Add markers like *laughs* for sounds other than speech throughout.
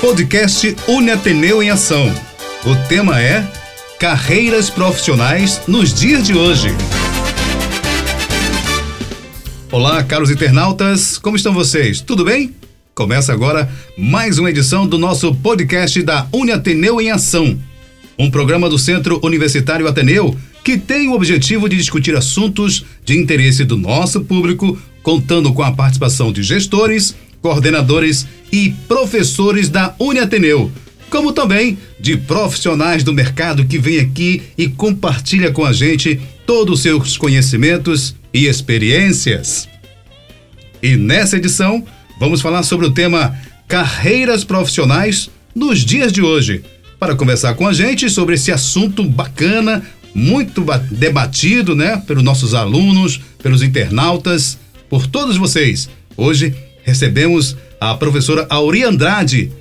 Podcast Uniateneu em Ação. O tema é Carreiras Profissionais nos dias de hoje. Olá, caros internautas, como estão vocês? Tudo bem? Começa agora mais uma edição do nosso podcast da Uniateneu em Ação, um programa do Centro Universitário Ateneu que tem o objetivo de discutir assuntos de interesse do nosso público, contando com a participação de gestores, coordenadores e professores da Uniateneu, como também de profissionais do mercado que vem aqui e compartilha com a gente todos os seus conhecimentos e experiências. E nessa edição, vamos falar sobre o tema Carreiras Profissionais nos dias de hoje. Para conversar com a gente sobre esse assunto bacana, muito debatido, né, pelos nossos alunos, pelos internautas, por todos vocês. Hoje recebemos a professora Auri Andrade,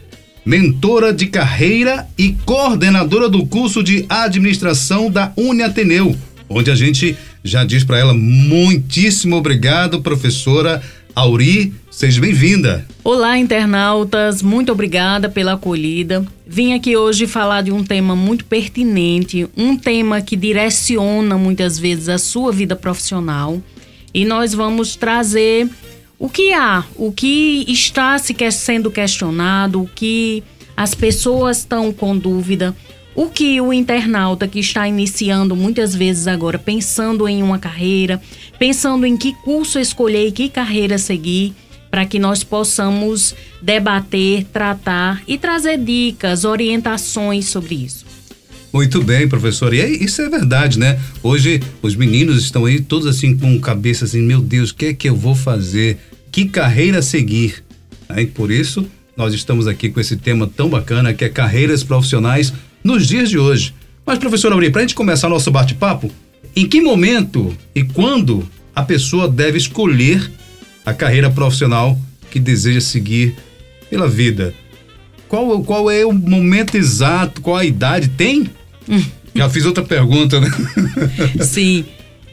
mentora de carreira e coordenadora do curso de administração da Uniateneu, onde a gente já diz para ela muitíssimo obrigado, professora Auri, seja bem-vinda. Olá, internautas, muito obrigada pela acolhida. Vim aqui hoje falar de um tema muito pertinente, um tema que direciona muitas vezes a sua vida profissional. E nós vamos trazer o que há, o que está se sendo questionado, o que as pessoas estão com dúvida, o que o internauta que está iniciando muitas vezes agora, pensando em uma carreira, pensando em que curso escolher e que carreira seguir, para que nós possamos debater, tratar e trazer dicas, orientações sobre isso. Muito bem, professor. E é, isso é verdade, né? Hoje os meninos estão aí todos assim com cabeça assim, meu Deus, o que é que eu vou fazer? Que carreira seguir? Aí, por isso, nós estamos aqui com esse tema tão bacana que é carreiras profissionais nos dias de hoje. Mas, professor Auri, para a gente começar nosso bate-papo, em que momento e quando a pessoa deve escolher a carreira profissional que deseja seguir pela vida? Qual, qual é o momento exato? Qual a idade? Tem? Já fiz outra pergunta, né? Sim.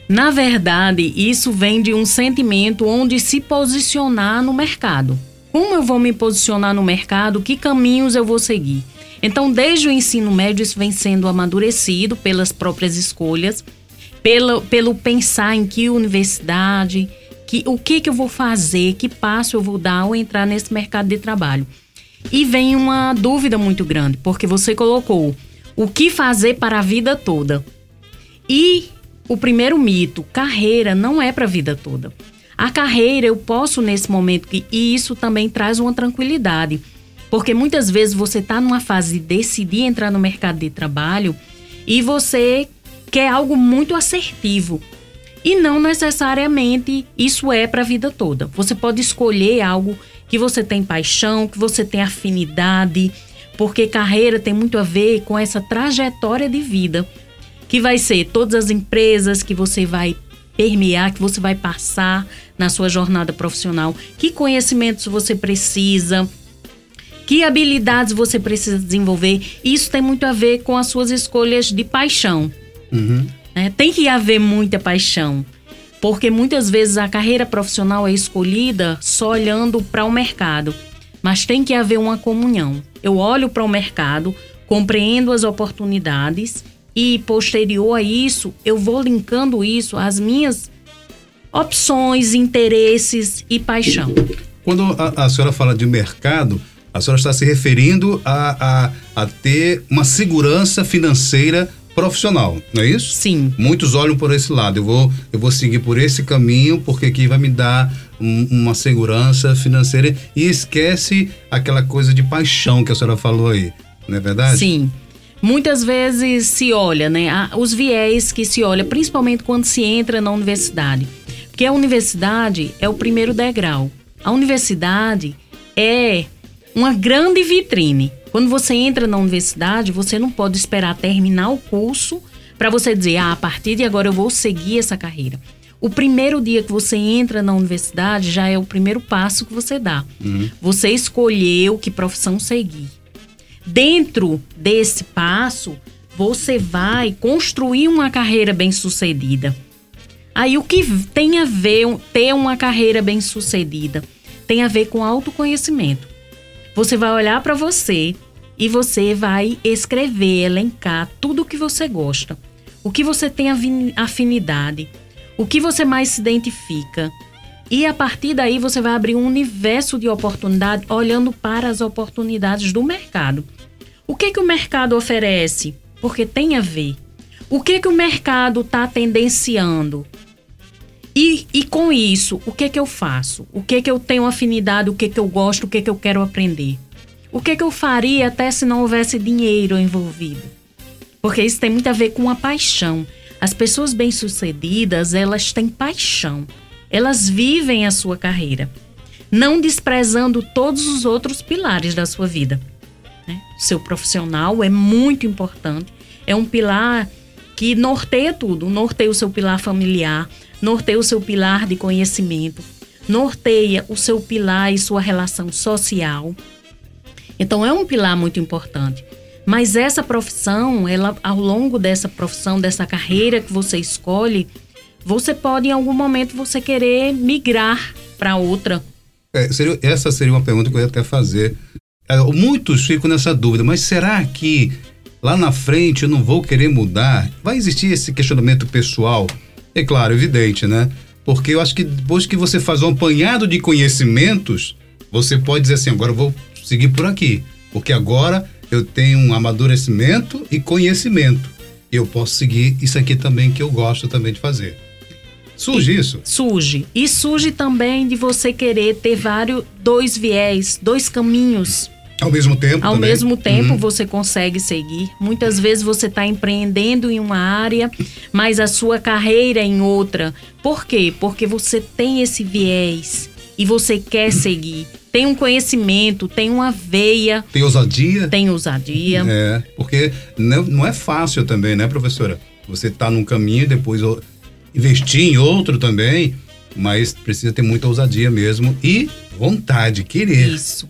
Na verdade, isso vem de um sentimento onde se posicionar no mercado. Como eu vou me posicionar no mercado? Que caminhos eu vou seguir? Então, desde o ensino médio, isso vem sendo amadurecido pelas próprias escolhas pelo, pelo pensar em que universidade, que, o que, que eu vou fazer, que passo eu vou dar ao entrar nesse mercado de trabalho. E vem uma dúvida muito grande, porque você colocou o que fazer para a vida toda. E o primeiro mito, carreira não é para a vida toda. A carreira eu posso nesse momento e isso também traz uma tranquilidade, porque muitas vezes você está numa fase de decidir entrar no mercado de trabalho e você quer algo muito assertivo. E não necessariamente isso é para a vida toda. Você pode escolher algo que você tem paixão, que você tem afinidade, porque carreira tem muito a ver com essa trajetória de vida, que vai ser todas as empresas que você vai permear, que você vai passar na sua jornada profissional, que conhecimentos você precisa, que habilidades você precisa desenvolver. Isso tem muito a ver com as suas escolhas de paixão. Uhum. É, tem que haver muita paixão, porque muitas vezes a carreira profissional é escolhida só olhando para o mercado, mas tem que haver uma comunhão. Eu olho para o mercado, compreendo as oportunidades e posterior a isso, eu vou linkando isso às minhas opções, interesses e paixão. Quando a, a senhora fala de mercado, a senhora está se referindo a, a, a ter uma segurança financeira profissional, não é isso? Sim. Muitos olham por esse lado. Eu vou, eu vou seguir por esse caminho porque aqui vai me dar um, uma segurança financeira e esquece aquela coisa de paixão que a senhora falou aí, não é verdade? Sim. Muitas vezes se olha, né? Os viés que se olha, principalmente quando se entra na universidade. Porque a universidade é o primeiro degrau. A universidade é uma grande vitrine. Quando você entra na universidade, você não pode esperar terminar o curso para você dizer, ah, a partir de agora eu vou seguir essa carreira. O primeiro dia que você entra na universidade já é o primeiro passo que você dá. Uhum. Você escolheu que profissão seguir. Dentro desse passo, você vai construir uma carreira bem-sucedida. Aí o que tem a ver ter uma carreira bem-sucedida? Tem a ver com autoconhecimento. Você vai olhar para você e você vai escrever, elencar tudo o que você gosta, o que você tem afinidade, o que você mais se identifica. E a partir daí você vai abrir um universo de oportunidade olhando para as oportunidades do mercado. O que que o mercado oferece? Porque tem a ver. O que que o mercado está tendenciando? E, e com isso, o que que eu faço? O que que eu tenho afinidade? O que que eu gosto? O que que eu quero aprender? O que que eu faria até se não houvesse dinheiro envolvido? Porque isso tem muito a ver com a paixão. As pessoas bem-sucedidas, elas têm paixão. Elas vivem a sua carreira, não desprezando todos os outros pilares da sua vida. Né? Seu profissional é muito importante, é um pilar que norteia tudo, norteia o seu pilar familiar, norteia o seu pilar de conhecimento, norteia o seu pilar e sua relação social. Então é um pilar muito importante. Mas essa profissão, ela ao longo dessa profissão, dessa carreira que você escolhe, você pode em algum momento você querer migrar para outra. É, seria, essa seria uma pergunta que eu ia até fazer. É, muitos ficam nessa dúvida, mas será que lá na frente eu não vou querer mudar? Vai existir esse questionamento pessoal? É claro, evidente, né? Porque eu acho que depois que você faz um apanhado de conhecimentos, você pode dizer assim, agora eu vou seguir por aqui. Porque agora eu tenho um amadurecimento e conhecimento. Eu posso seguir isso aqui também que eu gosto também de fazer. Surge e, isso? Surge. E surge também de você querer ter vários, dois viés, dois caminhos. Ao mesmo tempo? Ao também? mesmo tempo uhum. você consegue seguir. Muitas vezes você está empreendendo em uma área, mas a sua carreira é em outra. Por quê? Porque você tem esse viés e você quer seguir. Tem um conhecimento, tem uma veia. Tem ousadia? Tem ousadia. É, porque não é fácil também, né, professora? Você está num caminho e depois investir em outro também, mas precisa ter muita ousadia mesmo e vontade, querer. Isso.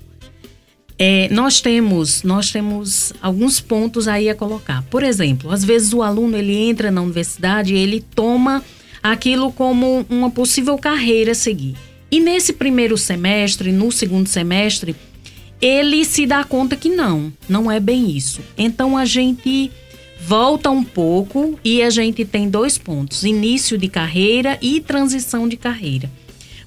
É, nós temos nós temos alguns pontos aí a colocar. Por exemplo, às vezes o aluno ele entra na universidade e ele toma aquilo como uma possível carreira a seguir. E nesse primeiro semestre, no segundo semestre, ele se dá conta que não, não é bem isso. Então a gente volta um pouco e a gente tem dois pontos: início de carreira e transição de carreira.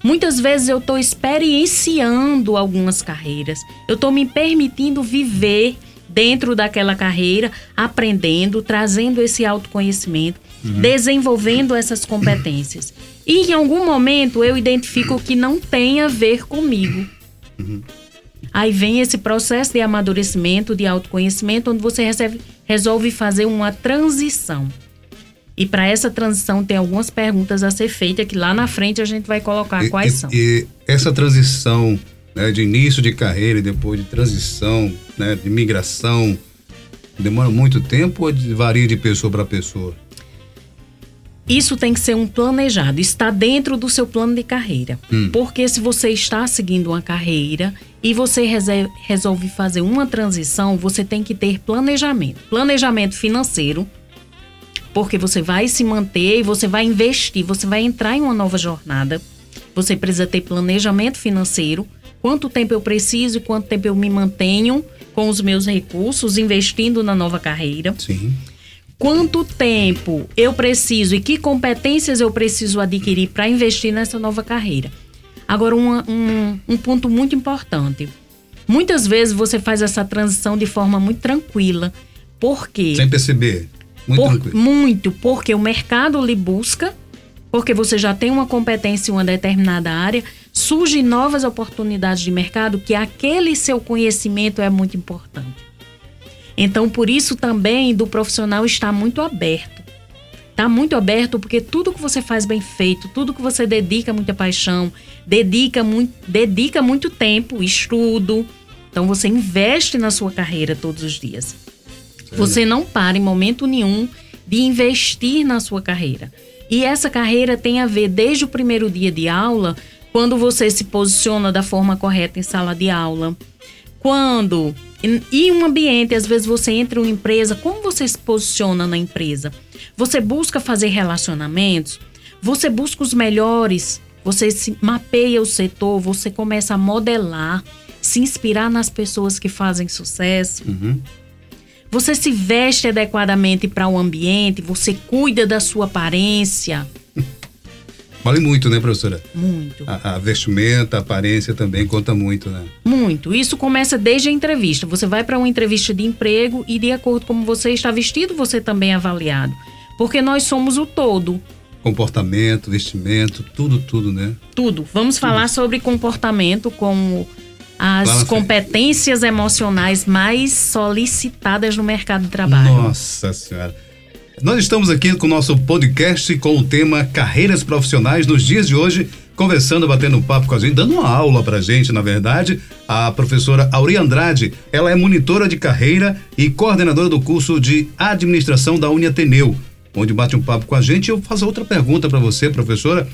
Muitas vezes eu estou experienciando algumas carreiras, eu estou me permitindo viver dentro daquela carreira, aprendendo, trazendo esse autoconhecimento, uhum. desenvolvendo essas competências. E em algum momento eu identifico que não tem a ver comigo. Uhum. Aí vem esse processo de amadurecimento, de autoconhecimento, onde você recebe, resolve fazer uma transição. E para essa transição tem algumas perguntas a ser feitas que lá na frente a gente vai colocar e, quais e, são. E essa transição né, de início de carreira e depois de transição, né, de migração, demora muito tempo ou varia de pessoa para pessoa? Isso tem que ser um planejado, está dentro do seu plano de carreira. Hum. Porque se você está seguindo uma carreira e você resolve fazer uma transição, você tem que ter planejamento. Planejamento financeiro, porque você vai se manter e você vai investir, você vai entrar em uma nova jornada. Você precisa ter planejamento financeiro. Quanto tempo eu preciso e quanto tempo eu me mantenho com os meus recursos investindo na nova carreira. Sim quanto tempo eu preciso e que competências eu preciso adquirir para investir nessa nova carreira. Agora, uma, um, um ponto muito importante. Muitas vezes você faz essa transição de forma muito tranquila. Por quê? Sem perceber. Muito Por, tranquilo. Muito, porque o mercado lhe busca, porque você já tem uma competência em uma determinada área, surgem novas oportunidades de mercado que aquele seu conhecimento é muito importante. Então, por isso também do profissional está muito aberto. Está muito aberto porque tudo que você faz bem feito, tudo que você dedica muita paixão, dedica muito, dedica muito tempo, estudo. Então, você investe na sua carreira todos os dias. Você não para em momento nenhum de investir na sua carreira. E essa carreira tem a ver desde o primeiro dia de aula, quando você se posiciona da forma correta em sala de aula, quando e um ambiente, às vezes você entra em uma empresa, como você se posiciona na empresa? Você busca fazer relacionamentos? Você busca os melhores? Você se mapeia o setor, você começa a modelar, se inspirar nas pessoas que fazem sucesso. Uhum. Você se veste adequadamente para o ambiente, você cuida da sua aparência. Vale muito, né, professora? Muito. A, a, vestimenta, a aparência também conta muito, né? Muito. Isso começa desde a entrevista. Você vai para uma entrevista de emprego e, de acordo com como você está vestido, você também é avaliado. Porque nós somos o todo. Comportamento, vestimento, tudo, tudo, né? Tudo. Vamos tudo. falar sobre comportamento como as competências emocionais mais solicitadas no mercado de trabalho. Nossa Senhora. Nós estamos aqui com o nosso podcast com o tema Carreiras Profissionais nos dias de hoje, conversando, batendo papo com a gente, dando uma aula pra gente, na verdade, a professora Auri Andrade. Ela é monitora de carreira e coordenadora do curso de administração da Uniateneu, onde bate um papo com a gente. Eu faço outra pergunta para você, professora: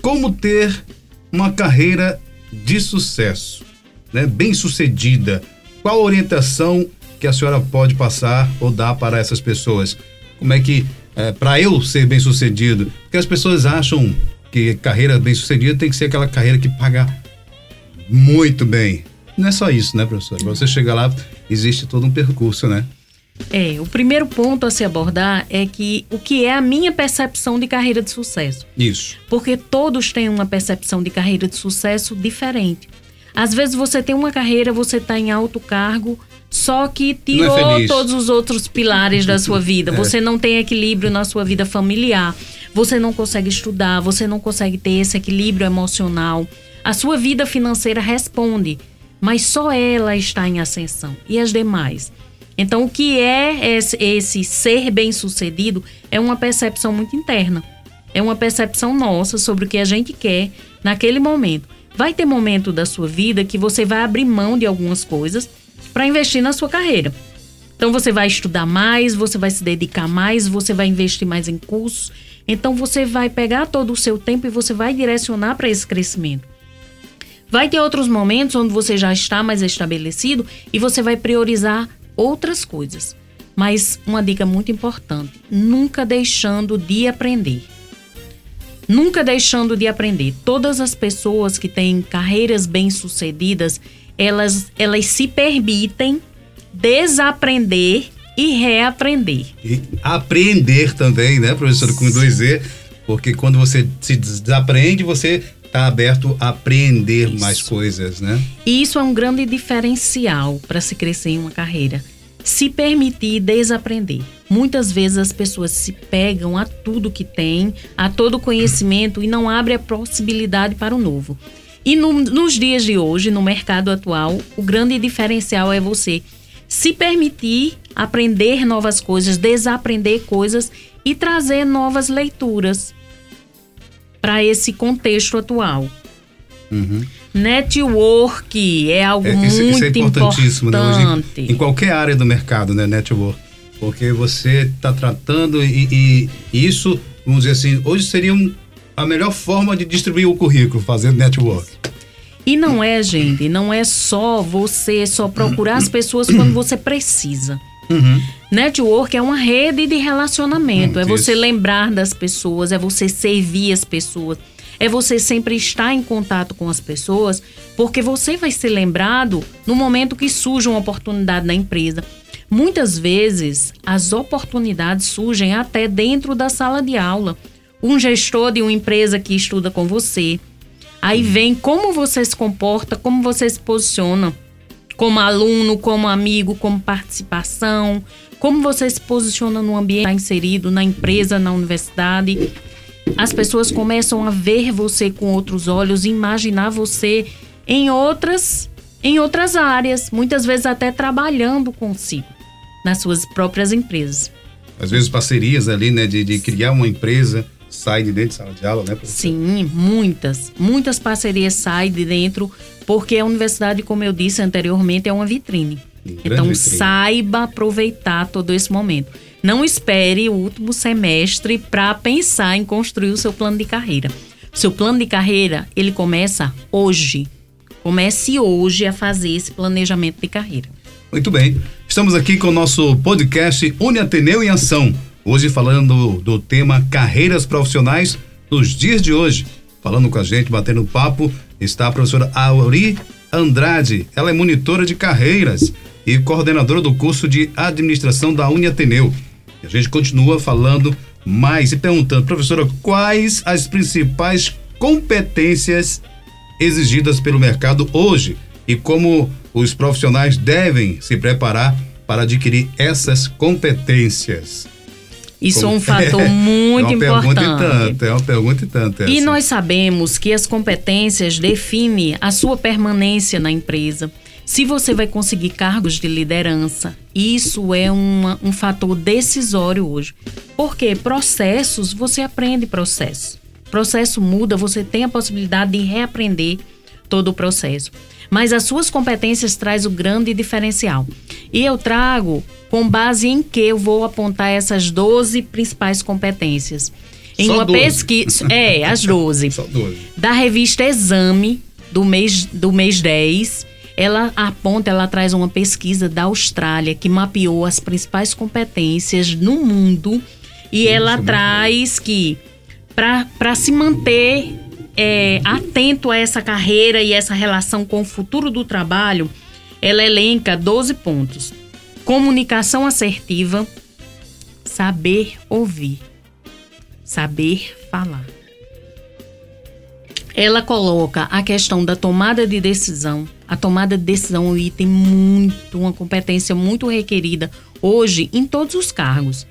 como ter uma carreira de sucesso, né? Bem sucedida? Qual a orientação que a senhora pode passar ou dar para essas pessoas? Como é que, é, para eu ser bem sucedido, porque as pessoas acham que carreira bem sucedida tem que ser aquela carreira que paga muito bem. Não é só isso, né, professor? Para você chegar lá, existe todo um percurso, né? É, o primeiro ponto a se abordar é que o que é a minha percepção de carreira de sucesso. Isso. Porque todos têm uma percepção de carreira de sucesso diferente. Às vezes você tem uma carreira, você está em alto cargo, só que é tirou é todos os outros pilares da sua vida. É. Você não tem equilíbrio na sua vida familiar, você não consegue estudar, você não consegue ter esse equilíbrio emocional. A sua vida financeira responde, mas só ela está em ascensão. E as demais? Então, o que é esse, esse ser bem-sucedido é uma percepção muito interna. É uma percepção nossa sobre o que a gente quer naquele momento. Vai ter momento da sua vida que você vai abrir mão de algumas coisas para investir na sua carreira. Então você vai estudar mais, você vai se dedicar mais, você vai investir mais em cursos. Então você vai pegar todo o seu tempo e você vai direcionar para esse crescimento. Vai ter outros momentos onde você já está mais estabelecido e você vai priorizar outras coisas. Mas uma dica muito importante: nunca deixando de aprender. Nunca deixando de aprender. Todas as pessoas que têm carreiras bem-sucedidas, elas, elas se permitem desaprender e reaprender. E aprender também, né, professor, com dois E, porque quando você se desaprende, você está aberto a aprender isso. mais coisas, né? E isso é um grande diferencial para se crescer em uma carreira. Se permitir desaprender. Muitas vezes as pessoas se pegam a tudo que tem, a todo conhecimento e não abre a possibilidade para o novo. E no, nos dias de hoje, no mercado atual, o grande diferencial é você se permitir aprender novas coisas, desaprender coisas e trazer novas leituras para esse contexto atual. Uhum. Network é algo é, isso, muito isso é importantíssimo, importante. Né? Hoje, em qualquer área do mercado, né? Network. Porque você está tratando e, e, e, isso, vamos dizer assim, hoje seria um, a melhor forma de distribuir o currículo, fazendo network. E não é, gente, não é só você só procurar as pessoas quando você precisa. Uhum. Network é uma rede de relacionamento, hum, é você isso. lembrar das pessoas, é você servir as pessoas, é você sempre estar em contato com as pessoas, porque você vai ser lembrado no momento que surge uma oportunidade na empresa. Muitas vezes as oportunidades surgem até dentro da sala de aula um gestor de uma empresa que estuda com você. Aí vem como você se comporta, como você se posiciona como aluno, como amigo, como participação, como você se posiciona no ambiente tá inserido, na empresa, na universidade. As pessoas começam a ver você com outros olhos, imaginar você em outras em outras áreas, muitas vezes até trabalhando consigo nas suas próprias empresas. Às vezes parcerias ali, né, de, de criar uma empresa sai de dentro de sala de aula, né? Professor? Sim, muitas. Muitas parcerias saem de dentro, porque a universidade, como eu disse anteriormente, é uma vitrine. então, vitrine. saiba aproveitar todo esse momento. Não espere o último semestre para pensar em construir o seu plano de carreira. Seu plano de carreira, ele começa hoje. Comece hoje a fazer esse planejamento de carreira. Muito bem. Estamos aqui com o nosso podcast Uni Ateneu em Ação Hoje falando do tema carreiras profissionais nos dias de hoje. Falando com a gente, batendo papo, está a professora Auri Andrade. Ela é monitora de carreiras e coordenadora do curso de administração da Uniateneu. E a gente continua falando mais e perguntando, professora, quais as principais competências exigidas pelo mercado hoje e como os profissionais devem se preparar para adquirir essas competências. Isso Como... é um fator muito *laughs* é uma importante. Pergunta e tanto, é uma pergunta e tanto. E nós sabemos que as competências definem a sua permanência na empresa. Se você vai conseguir cargos de liderança, isso é uma, um fator decisório hoje. Porque processos, você aprende processo. Processo muda, você tem a possibilidade de reaprender todo o processo. Mas as suas competências traz o grande diferencial. E eu trago com base em que eu vou apontar essas 12 principais competências. Em Só uma 12. pesquisa, é, as *laughs* 12. Só 12. Da revista Exame do mês do mês 10, ela aponta, ela traz uma pesquisa da Austrália que mapeou as principais competências no mundo e ela muito traz que para se manter é, atento a essa carreira e essa relação com o futuro do trabalho, ela elenca 12 pontos. Comunicação assertiva, saber ouvir, saber falar. Ela coloca a questão da tomada de decisão. A tomada de decisão é um item muito, uma competência muito requerida hoje em todos os cargos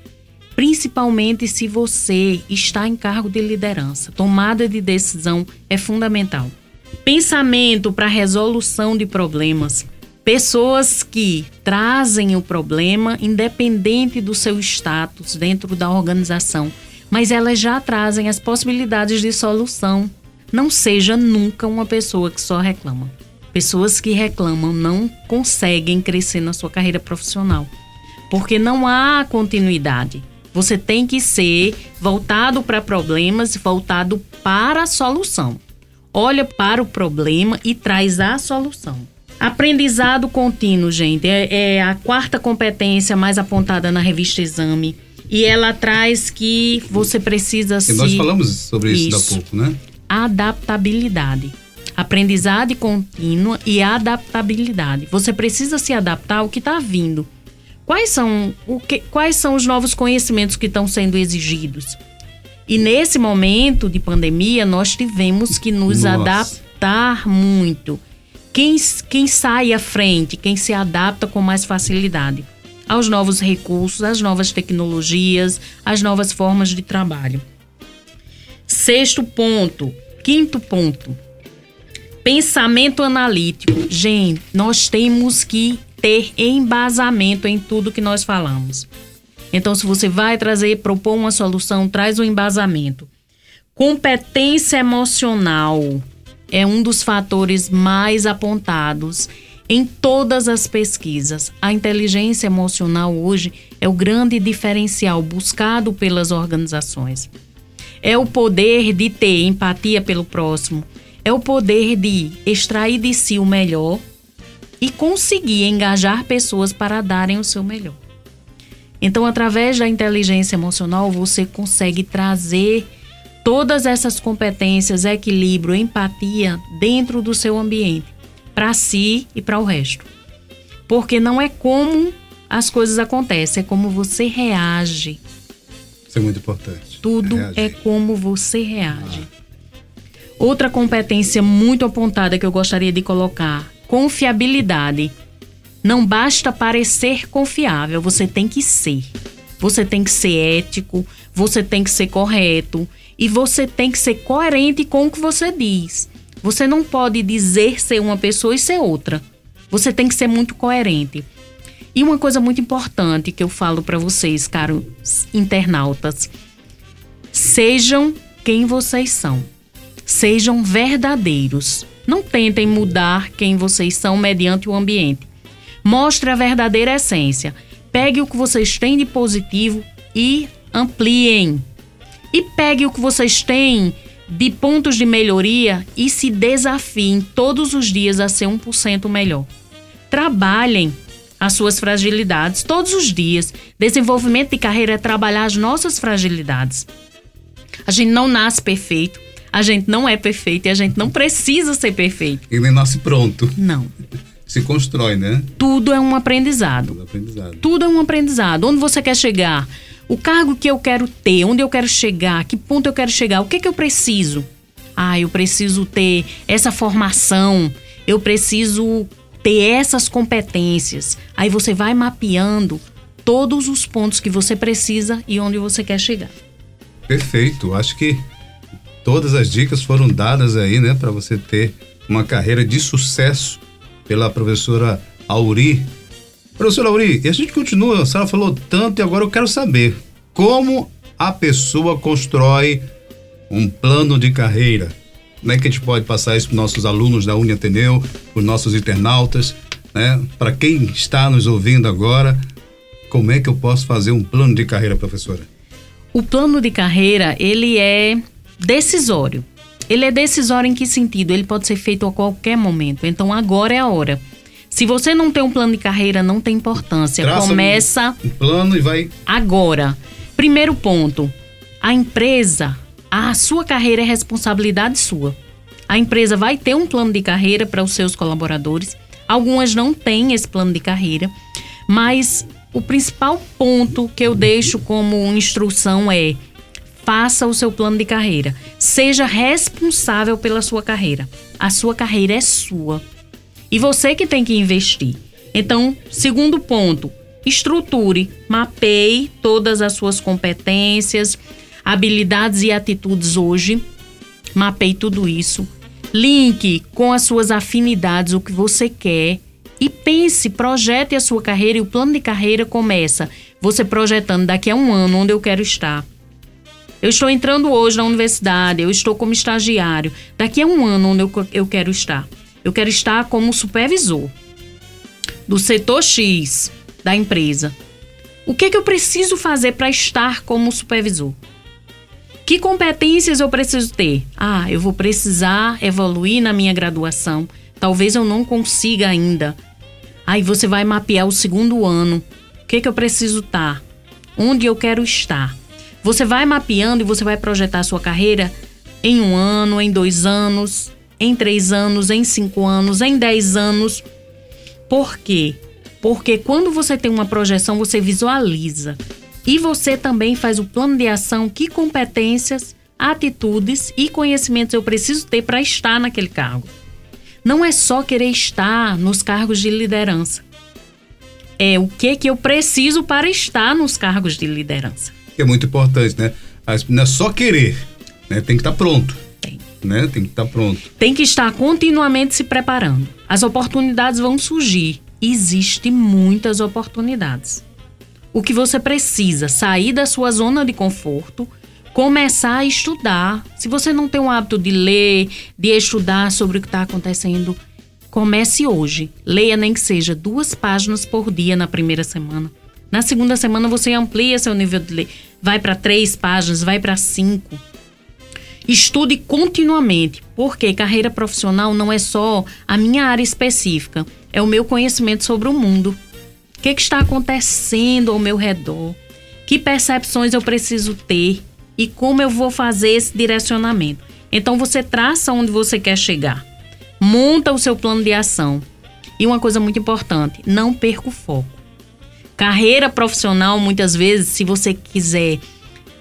principalmente se você está em cargo de liderança. Tomada de decisão é fundamental. Pensamento para resolução de problemas. Pessoas que trazem o problema independente do seu status dentro da organização, mas elas já trazem as possibilidades de solução. Não seja nunca uma pessoa que só reclama. Pessoas que reclamam não conseguem crescer na sua carreira profissional, porque não há continuidade. Você tem que ser voltado para problemas, voltado para a solução. Olha para o problema e traz a solução. Aprendizado contínuo, gente, é, é a quarta competência mais apontada na revista Exame. E ela traz que você precisa se. Nós falamos sobre isso, Isso. há pouco, né? adaptabilidade. Aprendizado contínua e adaptabilidade. Você precisa se adaptar ao que está vindo. Quais são, o que, quais são os novos conhecimentos que estão sendo exigidos? E nesse momento de pandemia, nós tivemos que nos Nossa. adaptar muito. Quem, quem sai à frente, quem se adapta com mais facilidade aos novos recursos, às novas tecnologias, às novas formas de trabalho. Sexto ponto, quinto ponto, pensamento analítico. Gente, nós temos que ter embasamento em tudo que nós falamos. Então, se você vai trazer, propor uma solução, traz o embasamento. Competência emocional é um dos fatores mais apontados em todas as pesquisas. A inteligência emocional hoje é o grande diferencial buscado pelas organizações. É o poder de ter empatia pelo próximo, é o poder de extrair de si o melhor e conseguir engajar pessoas para darem o seu melhor. Então, através da inteligência emocional, você consegue trazer todas essas competências, equilíbrio, empatia dentro do seu ambiente, para si e para o resto. Porque não é como as coisas acontecem, é como você reage. Isso é muito importante. Tudo Reagir. é como você reage. Outra competência muito apontada que eu gostaria de colocar: confiabilidade. Não basta parecer confiável, você tem que ser. Você tem que ser ético, você tem que ser correto e você tem que ser coerente com o que você diz. Você não pode dizer ser uma pessoa e ser outra. Você tem que ser muito coerente. E uma coisa muito importante que eu falo para vocês, caros internautas, sejam quem vocês são. Sejam verdadeiros. Não tentem mudar quem vocês são mediante o ambiente. Mostre a verdadeira essência. Pegue o que vocês têm de positivo e ampliem. E pegue o que vocês têm de pontos de melhoria e se desafiem todos os dias a ser 1% melhor. Trabalhem as suas fragilidades todos os dias. Desenvolvimento de carreira é trabalhar as nossas fragilidades. A gente não nasce perfeito. A gente não é perfeito e a gente não precisa ser perfeito. E nem nasce pronto. Não. Se constrói, né? Tudo é um aprendizado. Tudo aprendizado. Tudo é um aprendizado. Onde você quer chegar? O cargo que eu quero ter, onde eu quero chegar, que ponto eu quero chegar, o que, que eu preciso? Ah, eu preciso ter essa formação, eu preciso ter essas competências. Aí você vai mapeando todos os pontos que você precisa e onde você quer chegar. Perfeito. Acho que todas as dicas foram dadas aí, né, para você ter uma carreira de sucesso pela professora Auri. Professora Auri, e a gente continua, a senhora falou tanto e agora eu quero saber como a pessoa constrói um plano de carreira. Como é que a gente pode passar isso para nossos alunos da Uni Ateneu, para os nossos internautas, né? Para quem está nos ouvindo agora, como é que eu posso fazer um plano de carreira, professora? O plano de carreira, ele é decisório. Ele é decisório em que sentido? Ele pode ser feito a qualquer momento. Então agora é a hora. Se você não tem um plano de carreira, não tem importância. Traça Começa um plano e vai agora. Primeiro ponto: a empresa, a sua carreira é responsabilidade sua. A empresa vai ter um plano de carreira para os seus colaboradores. Algumas não têm esse plano de carreira, mas o principal ponto que eu deixo como instrução é faça o seu plano de carreira. Seja responsável pela sua carreira. A sua carreira é sua. E você que tem que investir. Então, segundo ponto, estruture, mapeie todas as suas competências, habilidades e atitudes hoje. Mapeie tudo isso. Link com as suas afinidades, o que você quer. E pense, projete a sua carreira e o plano de carreira começa você projetando daqui a um ano onde eu quero estar. Eu estou entrando hoje na universidade, eu estou como estagiário. Daqui a um ano onde eu, eu quero estar. Eu quero estar como supervisor do setor X da empresa. O que, que eu preciso fazer para estar como supervisor? Que competências eu preciso ter? Ah, eu vou precisar evoluir na minha graduação. Talvez eu não consiga ainda. Aí você vai mapear o segundo ano. O que, que eu preciso estar? Onde eu quero estar? Você vai mapeando e você vai projetar a sua carreira em um ano, em dois anos, em três anos, em cinco anos, em dez anos. Por quê? Porque quando você tem uma projeção, você visualiza. E você também faz o plano de ação, que competências, atitudes e conhecimentos eu preciso ter para estar naquele cargo. Não é só querer estar nos cargos de liderança. É o que que eu preciso para estar nos cargos de liderança é muito importante, né? Não é só querer, né? Tem que estar tá pronto. Né? Tem que estar tá pronto. Tem que estar continuamente se preparando. As oportunidades vão surgir. Existem muitas oportunidades. O que você precisa, sair da sua zona de conforto, começar a estudar. Se você não tem o hábito de ler, de estudar sobre o que está acontecendo, comece hoje. Leia nem que seja duas páginas por dia na primeira semana. Na segunda semana você amplia seu nível de ler, vai para três páginas, vai para cinco. Estude continuamente, porque carreira profissional não é só a minha área específica, é o meu conhecimento sobre o mundo. O que, que está acontecendo ao meu redor? Que percepções eu preciso ter e como eu vou fazer esse direcionamento? Então você traça onde você quer chegar, monta o seu plano de ação. E uma coisa muito importante, não perca o foco. Carreira profissional, muitas vezes, se você quiser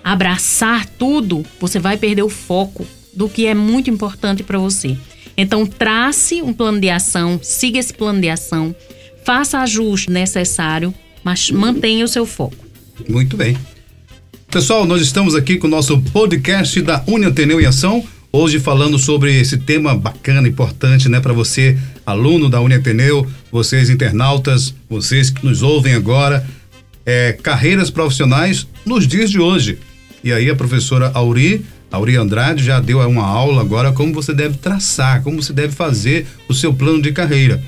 abraçar tudo, você vai perder o foco do que é muito importante para você. Então, trace um plano de ação, siga esse plano de ação, faça ajuste necessário, mas mantenha o seu foco. Muito bem. Pessoal, nós estamos aqui com o nosso podcast da Uniateneu em Ação, hoje falando sobre esse tema bacana, importante, né, para você aluno da Uniateneu, vocês internautas, vocês que nos ouvem agora, é, carreiras profissionais nos dias de hoje. E aí a professora Auri, Auri Andrade, já deu uma aula agora como você deve traçar, como você deve fazer o seu plano de carreira.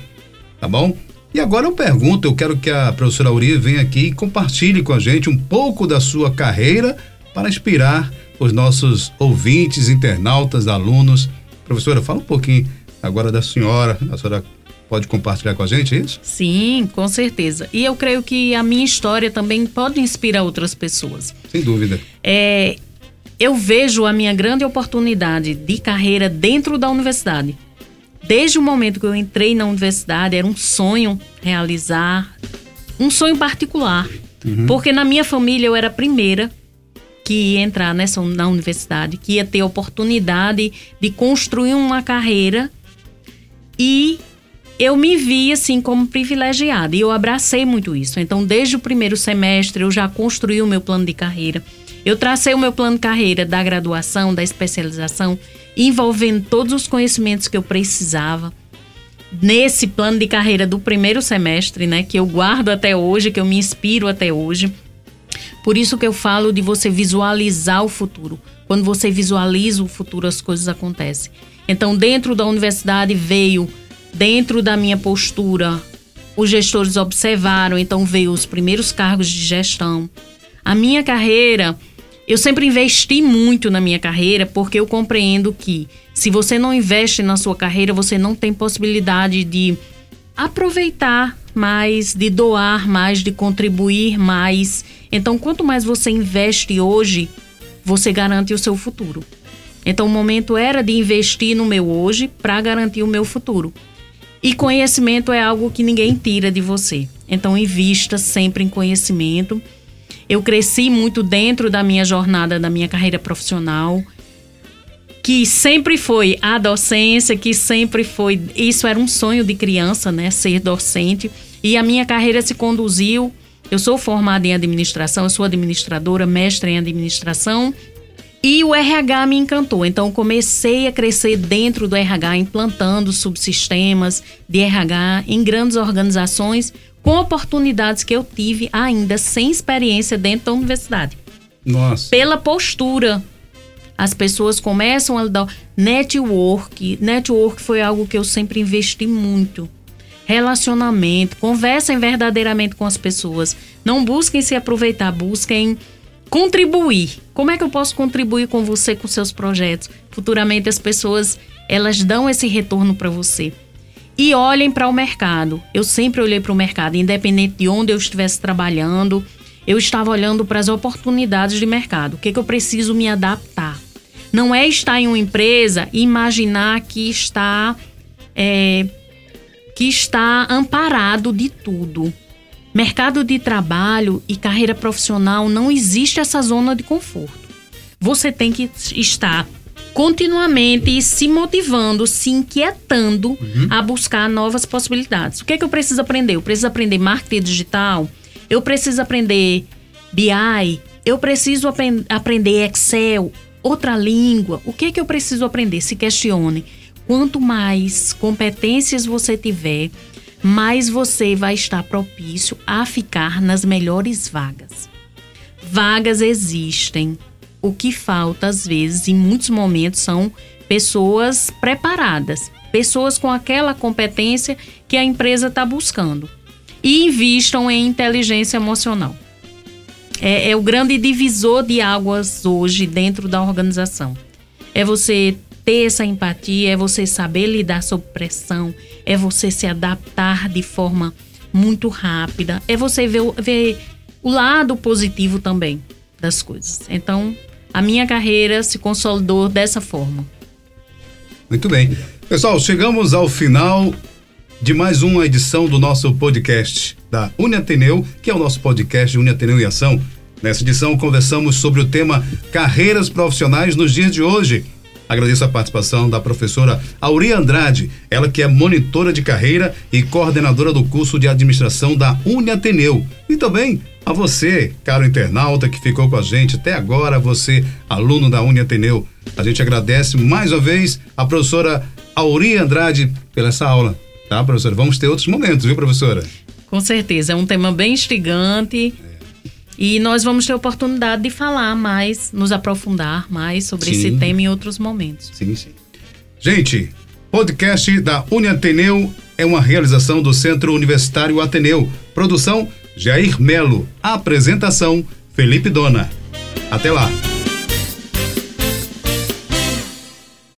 Tá bom? E agora eu pergunto, eu quero que a professora Auri venha aqui e compartilhe com a gente um pouco da sua carreira para inspirar os nossos ouvintes, internautas, alunos. Professora, fala um pouquinho agora da senhora. A senhora pode compartilhar com a gente isso? Sim, com certeza. E eu creio que a minha história também pode inspirar outras pessoas. Sem dúvida. É, eu vejo a minha grande oportunidade de carreira dentro da universidade. Desde o momento que eu entrei na universidade, era um sonho realizar, um sonho particular. Uhum. Porque na minha família eu era a primeira que ia entrar nessa, na universidade, que ia ter a oportunidade de construir uma carreira e eu me vi assim como privilegiada e eu abracei muito isso. Então, desde o primeiro semestre, eu já construí o meu plano de carreira. Eu tracei o meu plano de carreira da graduação, da especialização, envolvendo todos os conhecimentos que eu precisava. Nesse plano de carreira do primeiro semestre, né, que eu guardo até hoje, que eu me inspiro até hoje. Por isso que eu falo de você visualizar o futuro. Quando você visualiza o futuro, as coisas acontecem. Então, dentro da universidade veio, dentro da minha postura, os gestores observaram, então veio os primeiros cargos de gestão. A minha carreira, eu sempre investi muito na minha carreira porque eu compreendo que se você não investe na sua carreira, você não tem possibilidade de aproveitar mais, de doar mais, de contribuir mais. Então, quanto mais você investe hoje, você garante o seu futuro. Então, o momento era de investir no meu hoje para garantir o meu futuro. E conhecimento é algo que ninguém tira de você. Então, invista sempre em conhecimento eu cresci muito dentro da minha jornada, da minha carreira profissional, que sempre foi a docência, que sempre foi. Isso era um sonho de criança, né? Ser docente. E a minha carreira se conduziu. Eu sou formada em administração, eu sou administradora, mestre em administração. E o RH me encantou. Então, comecei a crescer dentro do RH, implantando subsistemas de RH em grandes organizações, com oportunidades que eu tive ainda sem experiência dentro da universidade. Nossa. Pela postura. As pessoas começam a dar network. Network foi algo que eu sempre investi muito. Relacionamento, conversem verdadeiramente com as pessoas. Não busquem se aproveitar, busquem contribuir. Como é que eu posso contribuir com você com seus projetos? Futuramente as pessoas, elas dão esse retorno para você e olhem para o mercado. Eu sempre olhei para o mercado, independente de onde eu estivesse trabalhando, eu estava olhando para as oportunidades de mercado. O que, que eu preciso me adaptar? Não é estar em uma empresa e imaginar que está é, que está amparado de tudo. Mercado de trabalho e carreira profissional não existe essa zona de conforto. Você tem que estar continuamente se motivando, se inquietando uhum. a buscar novas possibilidades. O que é que eu preciso aprender? Eu preciso aprender marketing digital, eu preciso aprender BI, eu preciso aprender Excel, outra língua. O que é que eu preciso aprender? Se questione. Quanto mais competências você tiver, mais você vai estar propício a ficar nas melhores vagas. Vagas existem, o que falta, às vezes, em muitos momentos, são pessoas preparadas, pessoas com aquela competência que a empresa está buscando. E invistam em inteligência emocional. É, é o grande divisor de águas hoje dentro da organização. É você ter essa empatia, é você saber lidar sob pressão, é você se adaptar de forma muito rápida, é você ver, ver o lado positivo também das coisas. Então, a minha carreira se consolidou dessa forma. Muito bem. Pessoal, chegamos ao final de mais uma edição do nosso podcast da Uniateneu, que é o nosso podcast Uniateneu em Ação. Nessa edição, conversamos sobre o tema carreiras profissionais nos dias de hoje. Agradeço a participação da professora Auri Andrade, ela que é monitora de carreira e coordenadora do curso de administração da Uniateneu. E também a você, caro internauta que ficou com a gente até agora, você, aluno da Uniateneu. A gente agradece mais uma vez a professora Auri Andrade pela essa aula. Tá, professora? Vamos ter outros momentos, viu, professora? Com certeza, é um tema bem instigante. É. E nós vamos ter oportunidade de falar mais, nos aprofundar mais sobre sim. esse tema em outros momentos. Sim, sim. Gente, podcast da Uniateneu é uma realização do Centro Universitário Ateneu. Produção Jair Melo. Apresentação Felipe Dona. Até lá.